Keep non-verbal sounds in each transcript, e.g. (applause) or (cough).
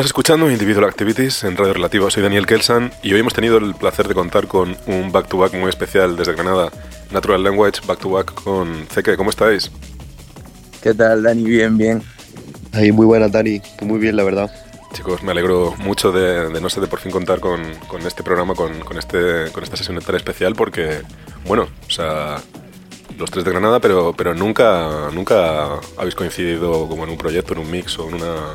Estás escuchando Individual Activities en Radio Relativo. Soy Daniel Kelsan y hoy hemos tenido el placer de contar con un back-to-back muy especial desde Granada. Natural Language, back-to-back con Zeke. ¿Cómo estáis? ¿Qué tal, Dani? Bien, bien. Ahí, muy buena, Dani. Muy bien, la verdad. Chicos, me alegro mucho de, no sé, de por fin contar con, este programa, con, este, con esta sesión tan especial, porque, bueno, o sea, los tres de Granada, pero, pero nunca, nunca habéis coincidido como en un proyecto, en un mix o en una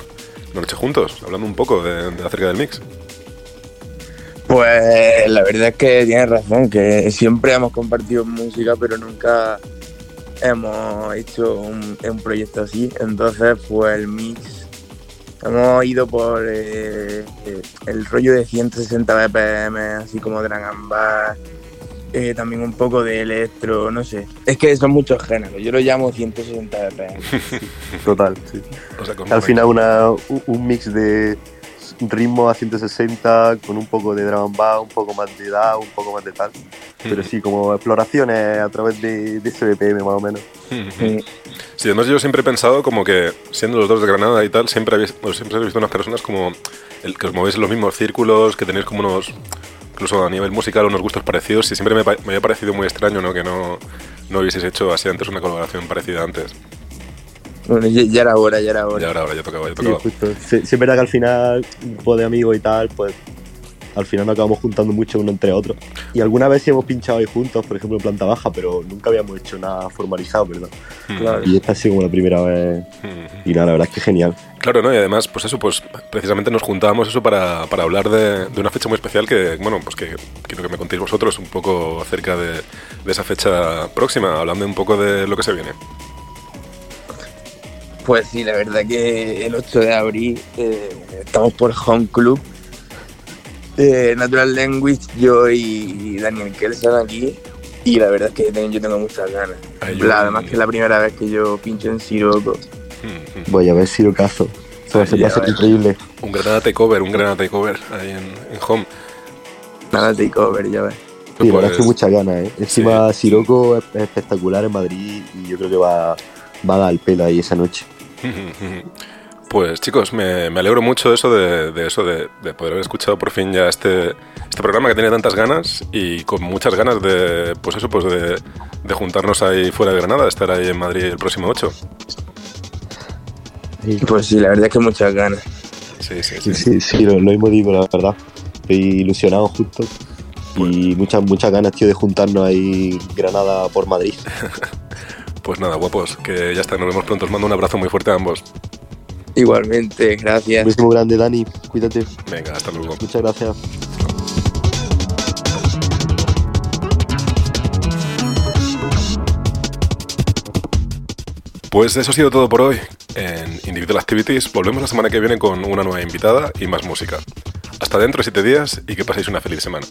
noche juntos, hablando un poco de, acerca del mix. Pues la verdad es que tienes razón, que siempre hemos compartido música, pero nunca hemos hecho un, proyecto así. Entonces, pues el mix, hemos ido por eh, el rollo de 160 BPM, así como Dragon Ball eh, también un poco de electro, no sé. Es que son muchos géneros, yo lo llamo 160 BPM. (laughs) Total, sí. Al final una, un mix de ritmo a 160 con un poco de drum and un poco más de da, un poco más de tal. Pero sí, como exploraciones a través de, de ese BPM más o menos. (laughs) Sí, además yo siempre he pensado como que siendo los dos de Granada y tal, siempre habéis, siempre habéis visto unas personas como el que os movéis en los mismos círculos, que tenéis como unos incluso a nivel musical unos gustos parecidos y siempre me, me había parecido muy extraño ¿no? que no, no hubieseis hecho así antes una colaboración parecida antes. Bueno, ya, era hora, ya era hora. Ya era hora, ya tocaba, ya tocaba. Sí, justo. Sí, es verdad que al final, un grupo de amigos y tal, pues al final nos acabamos juntando mucho uno entre otros. Y alguna vez sí hemos pinchado ahí juntos, por ejemplo en planta baja, pero nunca habíamos hecho nada formalizado, ¿verdad? Claro. Y esta ha sido como la primera vez. Y nada, la verdad es que genial. Claro, ¿no? Y además, pues eso, pues precisamente nos juntábamos eso para, para hablar de, de, una fecha muy especial que, bueno, pues que quiero que me contéis vosotros un poco acerca de, de esa fecha próxima, hablando un poco de lo que se viene. Pues sí, la verdad que el 8 de abril eh, estamos por Home Club eh, Natural Language, yo y Daniel Kelsan aquí. Y la verdad es que yo tengo muchas ganas. además que es la primera vez que yo pincho en Siroco. Voy a ver Sirocazo. Eso se pasa increíble. Un Granada Takeover, un Granada Takeover ahí en, Home. Granada Takeover, ya ves. Sí, la verdad es que muchas ganas, ¿eh? Encima Siroco es espectacular en Madrid y yo creo que va, va a dar el pelo ahí esa noche. (laughs) (laughs) Pues chicos, me, alegro mucho de eso, de, eso, de, poder haber escuchado por fin ya este, este programa que tenía tantas ganas y con muchas ganas de, pues eso, pues de, juntarnos ahí fuera de Granada, estar ahí en Madrid el próximo 8. Pues sí, la verdad es que muchas ganas. Sí, sí, sí. Sí, sí, lo, hemos dicho, la verdad. Estoy ilusionado justo. Y pues- muchas, muchas ganas, tío, de juntarnos ahí Granada por Madrid. (laughs) pues nada, guapos, que ya está, nos vemos pronto. Os mando un abrazo muy fuerte a ambos. Igualmente, gracias. Un muy grande, Dani. Cuídate. Venga, hasta luego. Muchas gracias. Pues eso ha sido todo por hoy. En Individual Activities volvemos la semana que viene con una nueva invitada y más música. Hasta dentro de siete días y que paséis una feliz semana.